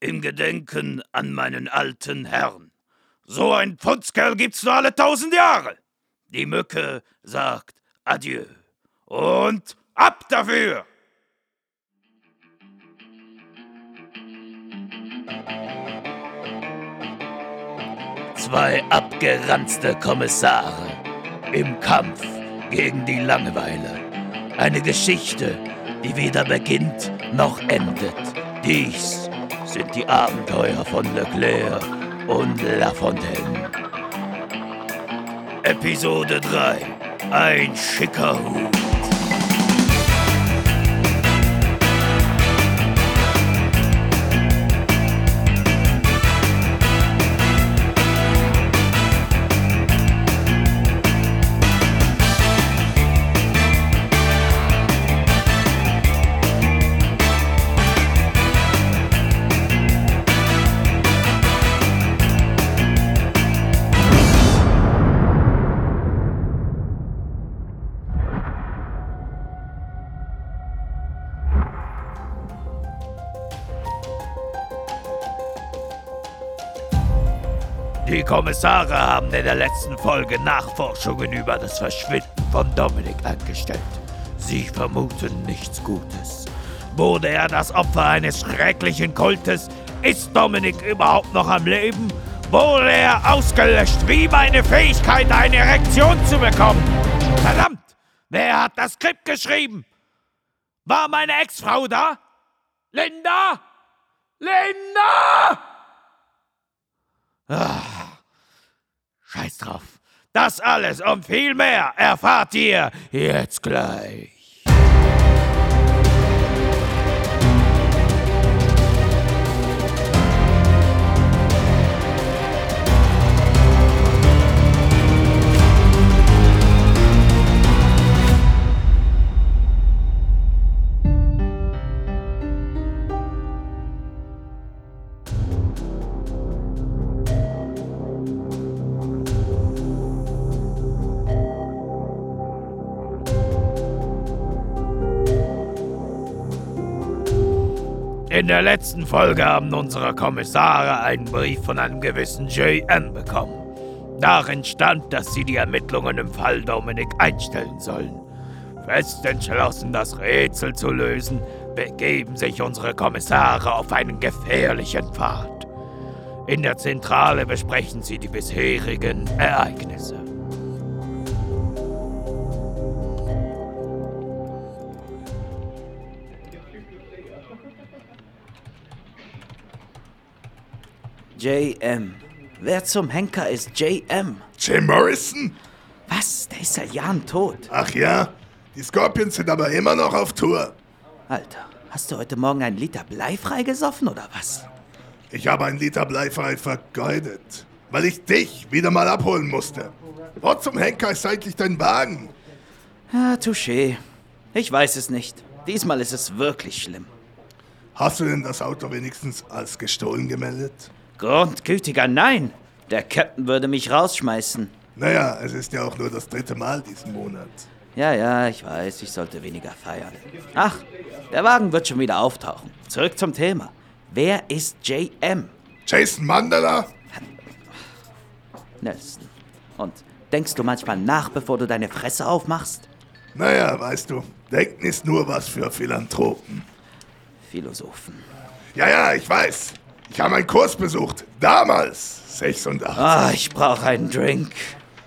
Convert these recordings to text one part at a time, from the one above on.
im Gedenken an meinen alten Herrn. So ein Futzkerl gibt's nur alle tausend Jahre. Die Mücke sagt Adieu. Und ab dafür! Zwei abgeranzte Kommissare im Kampf gegen die Langeweile. Eine Geschichte, die weder beginnt noch endet. Dies sind die Abenteuer von Leclerc und La Fontaine. Episode 3. Ein schicker Hut. Kommissare haben in der letzten Folge Nachforschungen über das Verschwinden von Dominik angestellt. Sie vermuten nichts Gutes. Wurde er das Opfer eines schrecklichen Kultes? Ist Dominik überhaupt noch am Leben? Wurde er ausgelöscht, wie meine Fähigkeit, eine Erektion zu bekommen? Verdammt! Wer hat das Skript geschrieben? War meine Ex-Frau da? Linda? Linda! Ah, scheiß drauf. Das alles und viel mehr erfahrt ihr jetzt gleich. In der letzten Folge haben unsere Kommissare einen Brief von einem gewissen J.M. bekommen. Darin stand, dass sie die Ermittlungen im Fall Dominik einstellen sollen. Fest entschlossen, das Rätsel zu lösen, begeben sich unsere Kommissare auf einen gefährlichen Pfad. In der Zentrale besprechen sie die bisherigen Ereignisse. JM. Wer zum Henker ist JM? Jim Morrison? Was? Der ist seit Jahren tot. Ach ja, die Scorpions sind aber immer noch auf Tour. Alter, hast du heute Morgen einen Liter Blei freigesoffen oder was? Ich habe ein Liter Bleifrei vergeudet, weil ich dich wieder mal abholen musste. Wo zum Henker ist eigentlich dein Wagen? Ja, touché. Ich weiß es nicht. Diesmal ist es wirklich schlimm. Hast du denn das Auto wenigstens als gestohlen gemeldet? Grundgütiger Nein. Der Captain würde mich rausschmeißen. Naja, es ist ja auch nur das dritte Mal diesen Monat. Ja, ja, ich weiß, ich sollte weniger feiern. Ach, der Wagen wird schon wieder auftauchen. Zurück zum Thema. Wer ist JM? Jason Mandela? Nelson. Und denkst du manchmal nach, bevor du deine Fresse aufmachst? Naja, weißt du, denken ist nur was für Philanthropen. Philosophen. Ja, ja, ich weiß. Ich habe einen Kurs besucht. Damals, 86. Ah, ich brauche einen Drink.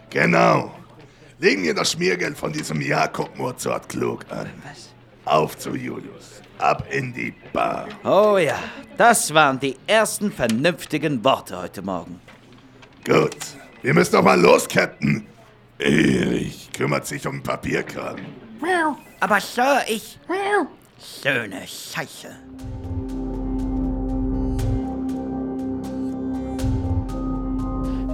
Genau. Legen wir das Schmiergeld von diesem Jakob Mozart klug an. Auf zu Julius. Ab in die Bar. Oh ja, das waren die ersten vernünftigen Worte heute Morgen. Gut. Wir müssen doch mal los, Captain. Erich kümmert sich um den Papierkram. Aber Sir, ich... Schöne Scheiße.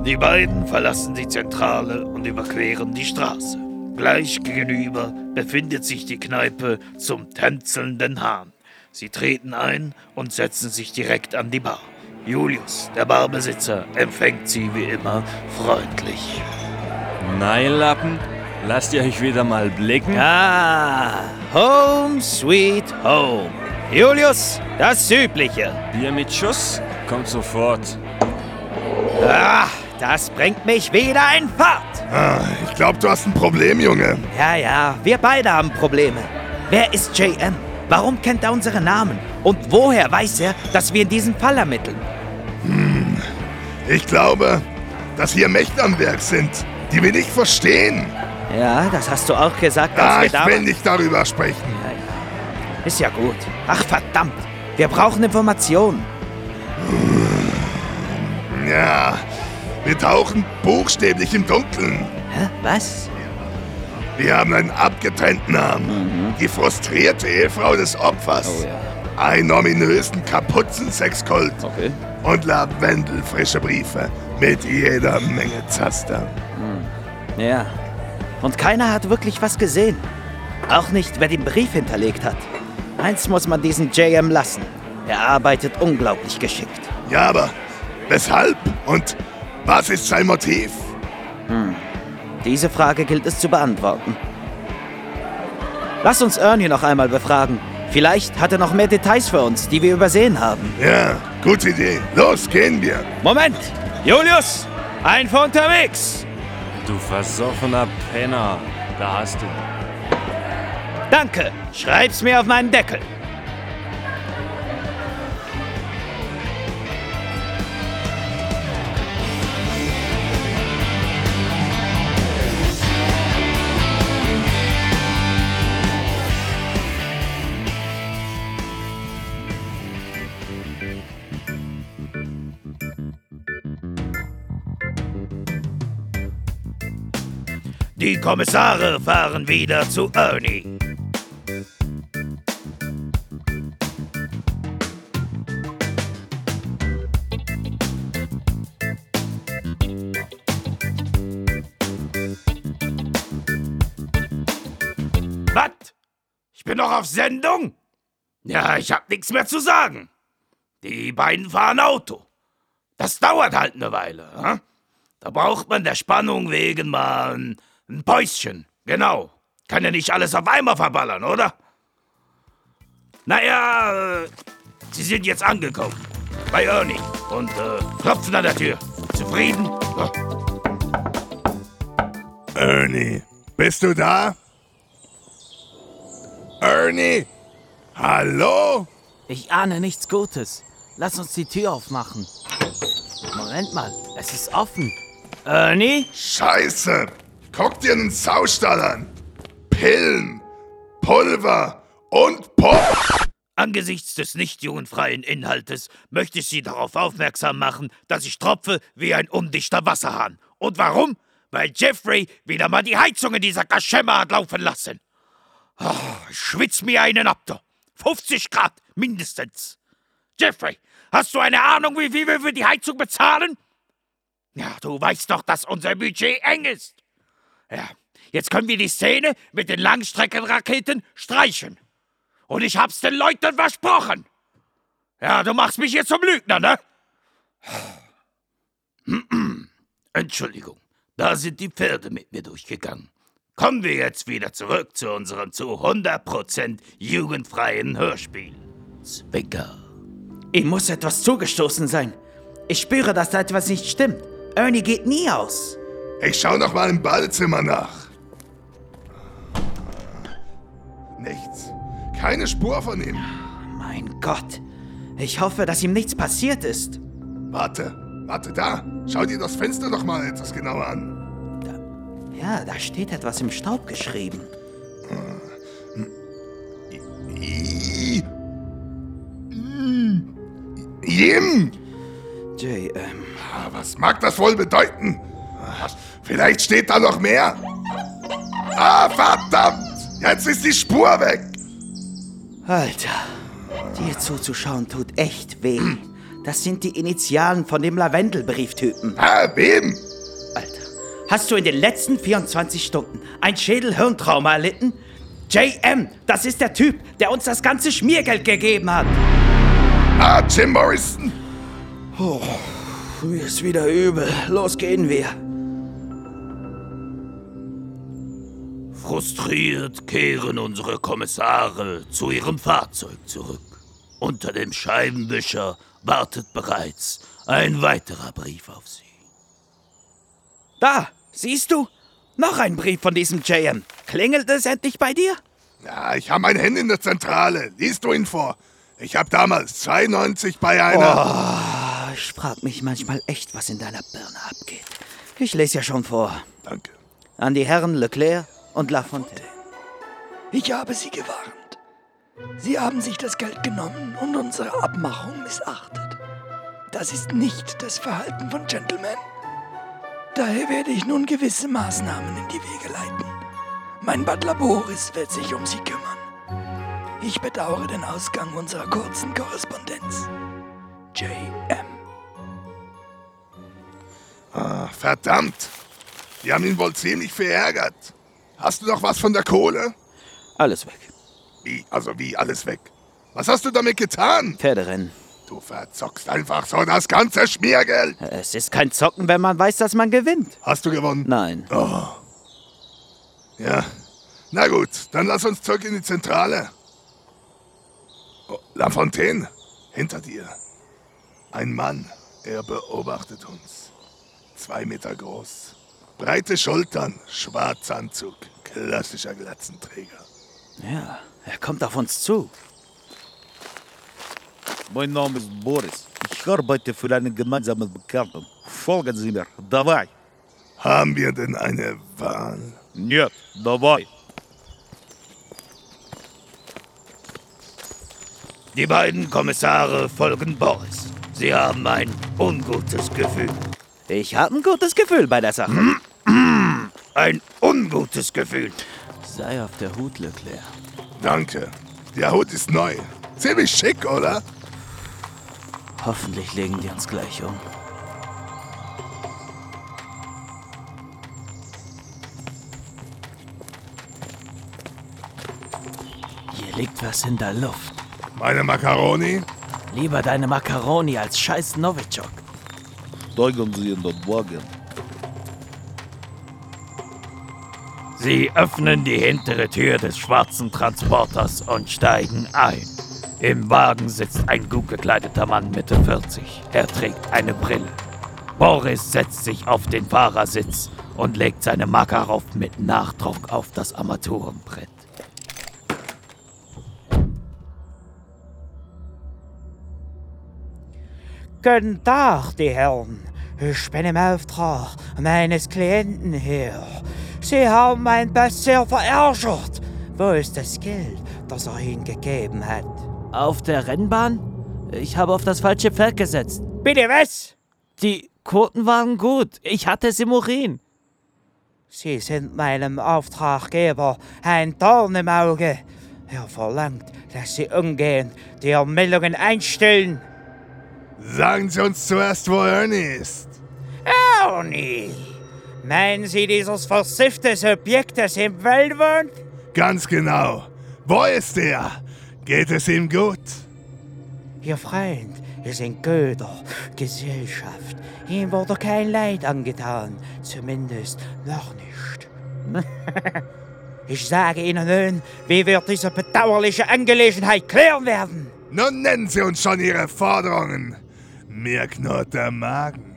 Die beiden verlassen die Zentrale und überqueren die Straße. Gleich gegenüber befindet sich die Kneipe zum tänzelnden Hahn. Sie treten ein und setzen sich direkt an die Bar. Julius, der Barbesitzer, empfängt sie wie immer freundlich. Nein, Lappen, lasst ihr euch wieder mal blicken. Ah, home sweet home. Julius, das Übliche. Bier mit Schuss? Kommt sofort. Ah, das bringt mich wieder in Fahrt. Ah, ich glaube, du hast ein Problem, Junge. Ja, ja, wir beide haben Probleme. Wer ist JM? Warum kennt er unsere Namen? Und woher weiß er, dass wir in diesem Fall ermitteln? Ich glaube, dass hier Mächte am Werk sind, die wir nicht verstehen. Ja, das hast du auch gesagt, als Ah, wir ich da will waren. nicht darüber sprechen. Ist ja gut. Ach, verdammt. Wir brauchen Informationen. Ja, wir tauchen buchstäblich im Dunkeln. Hä? Was? Wir haben einen abgetrennten Namen. Die frustrierte Ehefrau des Opfers. Mhm. Oh ja. Einen ominösen Kapuzen-Sexkult. Okay. Und lavendelfrische Briefe mit jeder Menge Zaster. Ja. Und keiner hat wirklich was gesehen. Auch nicht, wer den Brief hinterlegt hat. Eins muss man diesen JM lassen. Er arbeitet unglaublich geschickt. Ja, aber weshalb? Und was ist sein Motiv? Diese Frage gilt es zu beantworten. Lass uns Ernie noch einmal befragen. Vielleicht hat er noch mehr Details für uns, die wir übersehen haben. Ja, gute Idee. Los, gehen wir. Moment! Julius! Ein für unterwegs! Du versoffener Penner. Da hast du. Danke! Schreib's mir auf meinen Deckel. Kommissare fahren wieder zu Ernie. Was? Ich bin noch auf Sendung? Ja, ich hab nichts mehr zu sagen. Die beiden fahren Auto. Das dauert halt eine Weile. Hm? Da braucht man der Spannung wegen mal ein, Päuschen. Genau. Kann ja nicht alles auf einmal verballern, oder? Naja, äh, Sie sind jetzt angekommen. Bei Ernie. Und äh, klopfen an der Tür. Zufrieden? Ja. Ernie, bist du da? Ernie? Hallo? Ich ahne nichts Gutes. Lass uns die Tür aufmachen. Moment mal, es ist offen. Ernie? Scheiße! Guck dir einen Saustall an! Pillen, Pulver und Pop! Angesichts des nicht jugendfreien Inhaltes möchte ich Sie darauf aufmerksam machen, dass ich tropfe wie ein undichter Wasserhahn. Und warum? Weil Jeffrey wieder mal die Heizung in dieser Kaschemme hat laufen lassen. Oh, schwitz mir einen ab, du. 50 Grad mindestens. Jeffrey, hast du eine Ahnung, wie viel wir für die Heizung bezahlen? Ja, du weißt doch, dass unser Budget eng ist. Ja, jetzt können wir die Szene mit den Langstreckenraketen streichen. Und ich hab's den Leuten versprochen. Ja, du machst mich jetzt zum Lügner, ne? Entschuldigung, da sind die Pferde mit mir durchgegangen. Kommen wir jetzt wieder zurück zu unserem zu 100% jugendfreien Hörspiel. Zwicker. Ihm muss etwas zugestoßen sein. Ich spüre, dass da etwas nicht stimmt. Ernie geht nie aus. Ich schau noch mal im Badezimmer nach. Nichts. Keine Spur von ihm. Mein Gott. Ich hoffe, dass ihm nichts passiert ist. Warte, warte da. Schau dir das Fenster noch mal etwas genauer an. Ja, da steht etwas im Staub geschrieben. Jim! Jay, ähm, Ah, Was mag das wohl bedeuten? Vielleicht steht da noch mehr. Ah, verdammt! Jetzt ist die Spur weg. Alter. Dir zuzuschauen tut echt weh. Das sind die Initialen von dem Lavendelbrieftypen. Ah, wem? Alter. Hast du in den letzten 24 Stunden ein Schädel-Hirntrauma erlitten? JM, das ist der Typ, der uns das ganze Schmiergeld gegeben hat. Ah, Jim Morrison. Mir ist wieder übel. Los gehen wir. Frustriert kehren unsere Kommissare zu ihrem Fahrzeug zurück. Unter dem Scheibenwischer wartet bereits ein weiterer Brief auf Sie. Da, siehst du? Noch ein Brief von diesem JM. Klingelt es endlich bei dir? Ja, ich habe mein Handy in der Zentrale. Liest du ihn vor? Ich habe damals 92 bei einer. Oh, ich frag mich manchmal echt, was in deiner Birne abgeht. Ich lese ja schon vor. Danke. An die Herren Leclerc und Lafontaine. Ich habe Sie gewarnt. Sie haben sich das Geld genommen und unsere Abmachung missachtet. Das ist nicht das Verhalten von Gentlemen. Daher werde ich nun gewisse Maßnahmen in die Wege leiten. Mein Butler Boris wird sich um Sie kümmern. Ich bedauere den Ausgang unserer kurzen Korrespondenz. J.M. Ah, verdammt. Die haben ihn wohl ziemlich verärgert. Hast du noch was von der Kohle? Alles weg. Wie? Also wie alles weg? Was hast du damit getan? Pferderennen. Du verzockst einfach so das ganze Schmiergeld. Es ist kein Zocken, wenn man weiß, dass man gewinnt. Hast du gewonnen? Nein. Ja. Na gut, dann lass uns zurück in die Zentrale. Oh, Lafontaine, hinter dir. Ein Mann, er beobachtet uns. Zwei Meter groß. Breite Schultern, schwarzer Anzug, klassischer Glatzenträger. Ja, er kommt auf uns zu. Mein Name ist Boris. Ich arbeite für einen gemeinsamen Bekannten. Folgen Sie mir. Давай. Haben wir denn eine Wahl? Нет, давай. Die beiden Kommissare folgen Boris. Sie haben ein ungutes Gefühl. Ich habe ein gutes Gefühl bei der Sache. Ein ungutes Gefühl. Sei auf der Hut, Leclerc. Danke. Der Hut ist neu. Ziemlich schick, oder? Hoffentlich legen die uns gleich um. Hier liegt was in der Luft. Meine Macaroni? Lieber deine Macaroni als scheiß Novichok. Steigen Sie in den Wagen. Sie öffnen die hintere Tür des schwarzen Transporters und steigen ein. Im Wagen sitzt ein gut gekleideter Mann Mitte 40. Er trägt eine Brille. Boris setzt sich auf den Fahrersitz und legt seine Makarov mit Nachdruck auf das Armaturenbrett. Guten Tag, die Herren. Ich bin im Auftrag meines Klienten hier. Sie haben mein Pass sehr verärgert. Wo ist das Geld, das er Ihnen gegeben hat? Auf der Rennbahn? Ich habe auf das falsche Pferd gesetzt. Bitte was? Die Quoten waren gut. Ich hatte Simurin. Sie sind meinem Auftraggeber ein Dorn im Auge. Er verlangt, dass Sie umgehend die Ermittlungen einstellen. Sagen Sie uns zuerst, wo Ernie ist. Ernie! Meinen Sie dieses versiffte Subjekt, das im Wald wohnt? Ganz genau. Wo ist er? Geht es ihm gut? Ihr Freund ist in guter Gesellschaft. Ihm wurde kein Leid angetan. Zumindest noch nicht. ich sage Ihnen nun, wie wir diese bedauerliche Angelegenheit klären werden. Nun nennen Sie uns schon Ihre Forderungen. Mir knurrt der Magen.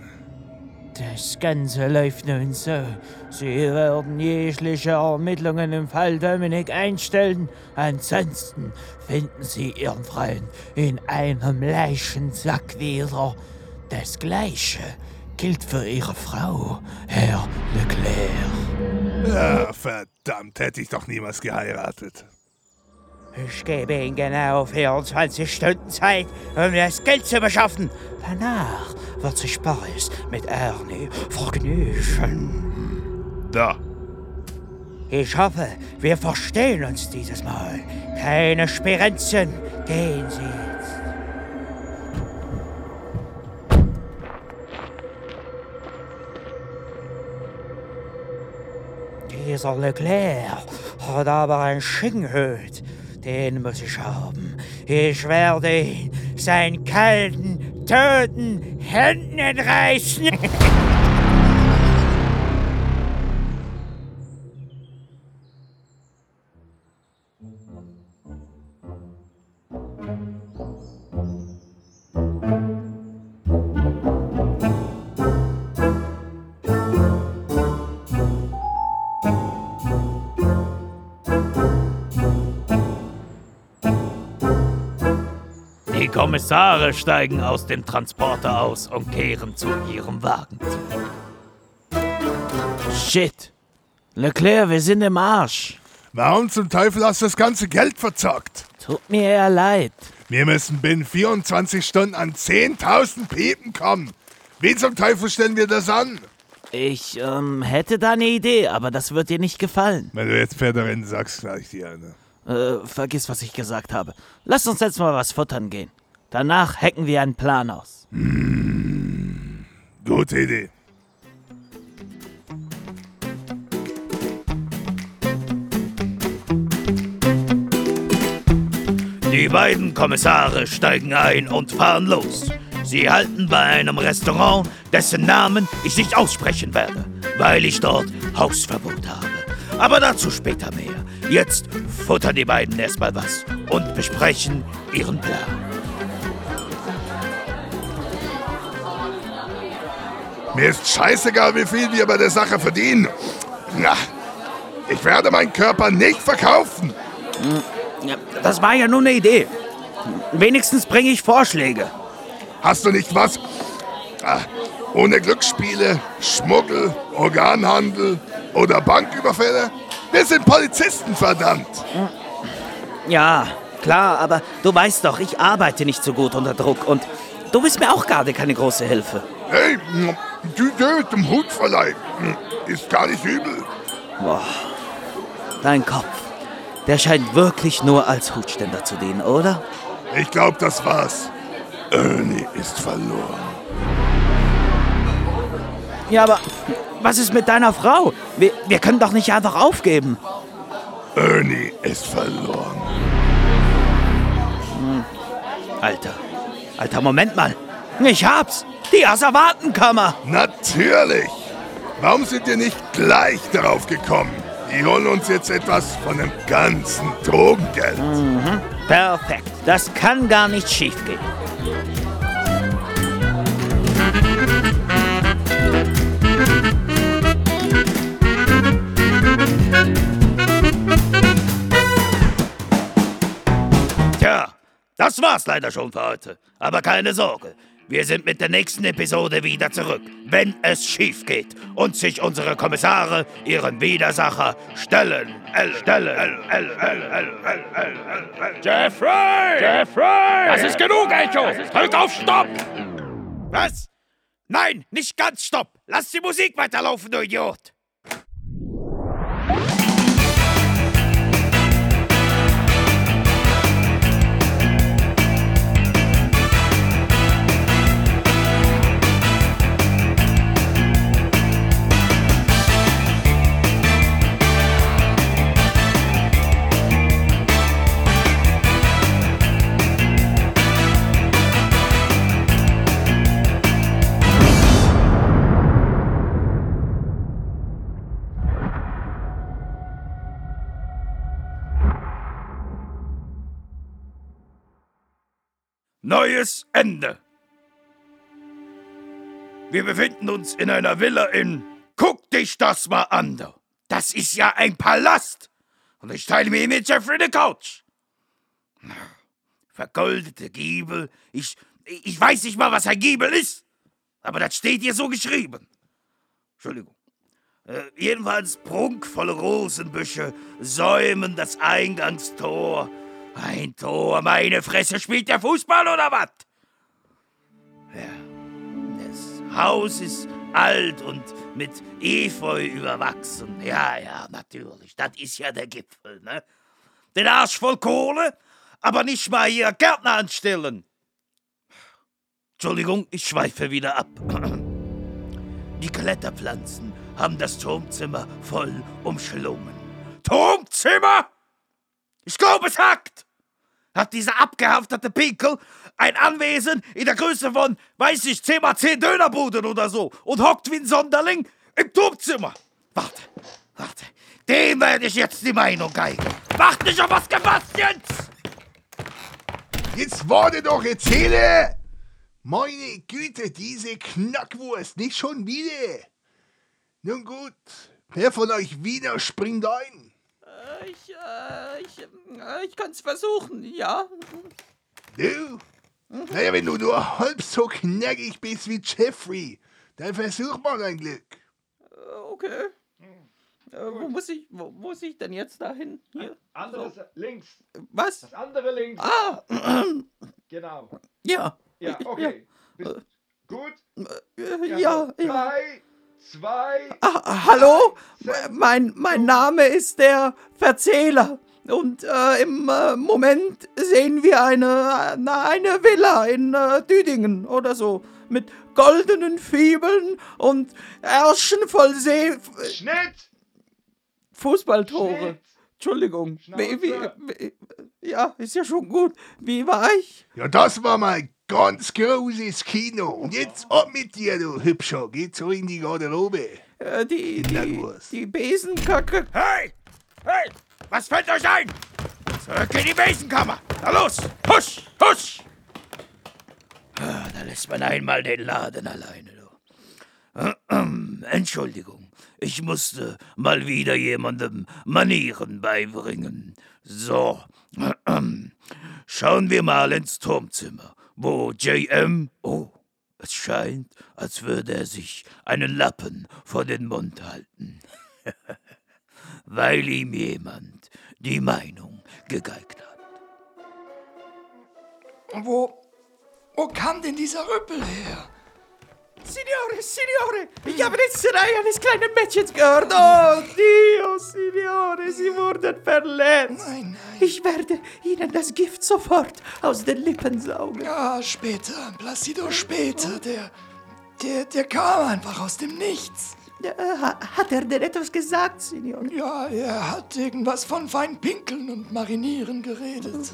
Das Ganze läuft nun so. Sie werden jegliche Ermittlungen im Fall Dominik einstellen. Ansonsten finden Sie Ihren Freund in einem Leichensack wieder. Das Gleiche gilt für Ihre Frau, Herr Leclerc. Ja, verdammt, hätte ich doch niemals geheiratet. Ich gebe Ihnen genau 24 Stunden Zeit, um das Geld zu beschaffen. Danach wird sich Boris mit Ernie vergnügen. Da. Ich hoffe, wir verstehen uns dieses Mal. Keine Spirenzen. Gehen Sie jetzt. Dieser Leclerc hat aber ein Schinkenhut. Den muss ich haben. Ich werde ihn seinen kalten, toten Händen entreißen. Kommissare steigen aus dem Transporter aus und kehren zu ihrem Wagen zurück. Shit. Leclerc, wir sind im Arsch. Warum zum Teufel hast du das ganze Geld verzockt? Tut mir eher leid. Wir müssen binnen 24 Stunden an 10.000 Piepen kommen. Wie zum Teufel stellen wir das an? Ich ähm, hätte da eine Idee, aber das wird dir nicht gefallen. Wenn du jetzt Pferderennen sagst, gleich dir eine. Äh, vergiss, was ich gesagt habe. Lass uns jetzt mal was futtern gehen. Danach hacken wir einen Plan aus. Gute Idee. Die beiden Kommissare steigen ein und fahren los. Sie halten bei einem Restaurant, dessen Namen ich nicht aussprechen werde, weil ich dort Hausverbot habe. Aber dazu später mehr. Jetzt futtern die beiden erstmal was und besprechen ihren Plan. Mir ist scheißegal, wie viel wir bei der Sache verdienen. Na, ich werde meinen Körper nicht verkaufen. Das war ja nur eine Idee. Wenigstens bringe ich Vorschläge. Hast du nicht was? Ah, ohne Glücksspiele, Schmuggel, Organhandel oder Banküberfälle? Wir sind Polizisten, verdammt. Ja, klar, aber du weißt doch, ich arbeite nicht so gut unter Druck und du bist mir auch gerade keine große Hilfe. Hey, die Idee dem Hutverleih ist gar nicht übel. Boah, dein Kopf, der scheint wirklich nur als Hutständer zu dienen, oder? Ich glaube, das war's. Ernie ist verloren. Ja, aber was ist mit deiner Frau? Wir, wir können doch nicht einfach aufgeben. Ernie ist verloren. Alter, alter, Moment mal. Ich hab's. Die Asservatenkammer. Natürlich. Warum sind wir nicht gleich darauf gekommen? Die holen uns jetzt etwas von dem ganzen Drogengeld. Perfekt. Das kann gar nicht schiefgehen. Tja, das war's leider schon für heute. Aber keine Sorge. Wir sind mit der nächsten Episode wieder zurück, wenn es schief geht und sich unsere Kommissare ihren Widersacher stellen. L, stellen. L, L, L, L, L, L, L. Jeffrey! Jeffrey! Das ist genug, Echo! Drück auf Stopp! Was? Nein, nicht ganz Stopp! Lass die Musik weiterlaufen, du Idiot! Neues Ende. Wir befinden uns in einer Villa in. Guck dich das mal an. Das ist ja ein Palast. Und ich teile mir mit Jeffrey eine Couch. Vergoldete Giebel. Ich, ich weiß nicht mal, was ein Giebel ist. Aber das steht hier so geschrieben. Entschuldigung. Äh, jedenfalls prunkvolle Rosenbüsche säumen das Eingangstor. Ein Tor, meine Fresse, spielt der Fußball oder was? Ja, das Haus ist alt und mit Efeu überwachsen. Ja, ja, natürlich, das ist ja der Gipfel, ne? Den Arsch voll Kohle, aber nicht mal hier Gärtner anstellen. Entschuldigung, ich schweife wieder ab. Die Kletterpflanzen haben das Turmzimmer voll umschlungen. Turmzimmer? Ich glaube, es hackt! Hat dieser abgehaftete Pinkel ein Anwesen in der Größe von, weiß ich, 10 mal 10 Dönerbuden oder so und hockt wie ein Sonderling im Turmzimmer. Warte, warte. Dem werde ich jetzt die Meinung geigen. Macht nicht auf was gefasst jetzt! Jetzt warte doch, erzähle! Meine Güte, diese Knackwurst, nicht schon wieder. Nun gut, wer von euch Wiener springt ein? Ich, äh, ich, äh, ich kann's versuchen, ja. Du? Naja, wenn du nur halb so knackig bist wie Jeffrey, dann versuch mal dein Glück. Okay. Äh, wo, muss ich, wo muss ich denn jetzt dahin? Hier? Anderes links. Was? Das andere links. Ah, Genau. ja. Ja, okay. Bist gut? Äh, Ja, ja. Drei, zwei. Ah, hallo? Mein, mein Name ist der Verzähler. Und äh, im äh, Moment sehen wir eine, eine, Villa in äh, Düdingen oder so. Mit goldenen Fibeln und Ärschen voll See. Schnitt! Fußballtore. Schnitt. Entschuldigung. Wie, wie, wie, ja, ist ja schon gut. Wie war ich? Ja, das war mein ganz großes Kino. Und jetzt ab mit dir, du Hübscher. Geh so in die Garderobe. Äh, die, die, die Besenkacke. Hey! Hey! Was fällt euch ein? Zurück in die Besenkammer! Na los! Husch! Husch! Ah, Da lässt man einmal den Laden alleine. Du. Entschuldigung, ich musste mal wieder jemandem Manieren beibringen. So, schauen wir mal ins Turmzimmer, wo JM... Oh, es scheint, als würde er sich einen Lappen vor den Mund halten weil ihm jemand die Meinung gegeigt hat. Wo, wo kam denn dieser Rüppel her? Signore, Signore, ich habe den Schrei eines kleinen Mädchens gehört. Oh, Dio, Signore, Sie wurden verletzt. Nein, nein. Ich werde Ihnen das Gift sofort aus den Lippen saugen. Ja, später, Placido später. Der, der, der kam einfach aus dem Nichts. Äh, ha- Hat er denn etwas gesagt, Signore? Ja, er hat irgendwas von Feinpinkeln und Marinieren geredet.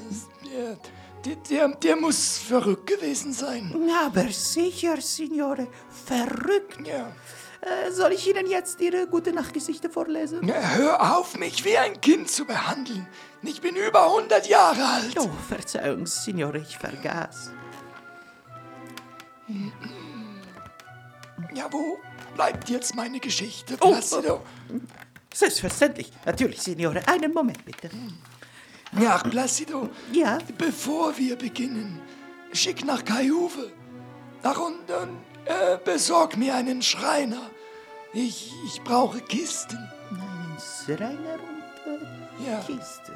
Der, der, der, der muss verrückt gewesen sein. Aber sicher, Signore, verrückt. Ja. Äh, soll ich Ihnen jetzt Ihre gute Nachtgeschichte vorlesen? Ja, Hör auf, mich wie ein Kind zu behandeln. Ich bin über 100 Jahre alt. Oh, Verzeihung, Signore, ich vergaß. Ja, wo bleibt jetzt meine Geschichte, Oh, Placido? Selbstverständlich. Natürlich, Signore. Einen Moment, bitte. Ja, Placido, Ja? bevor wir beginnen, schick nach Kaiuwe. Ach, und, und äh, besorg mir einen Schreiner. Ich, ich brauche Kisten. Schreiner und äh, Ja. Kisten.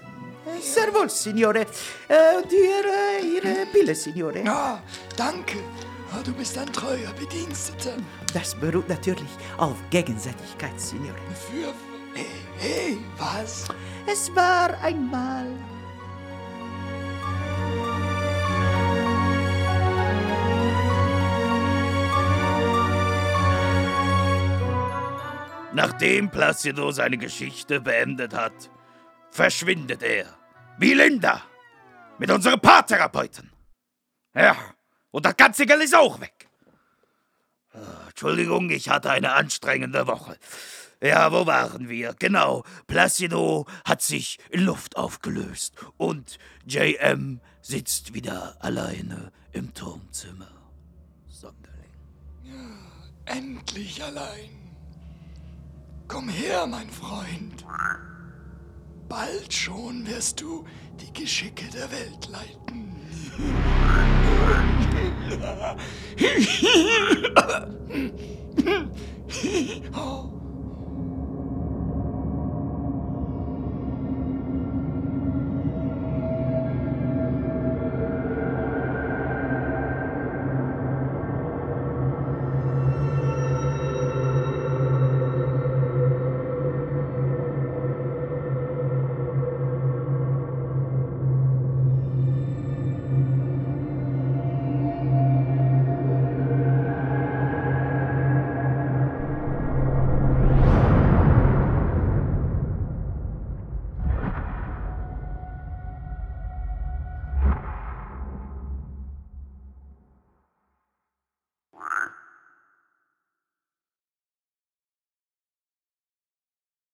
Äh, Sehr wohl, Signore. Äh, und Ihre, Ihre Pille, Signore. Ja, danke. Ah, Du bist ein treuer Bediensteter. Das beruht natürlich auf Gegenseitigkeit, Signore. Für. Hey, hey, was? Es war einmal. Nachdem Placido seine Geschichte beendet hat, verschwindet er. Wie Linda. Mit unserem Paartherapeuten. Ja, und das ganze Geld ist auch weg. Ah, Entschuldigung, ich hatte eine anstrengende Woche. Ja, wo waren wir? Genau, Placido hat sich in Luft aufgelöst und JM sitzt wieder alleine im Turmzimmer. Sonderling. Endlich allein. Komm her, mein Freund. Bald schon wirst du die Geschicke der Welt leiten.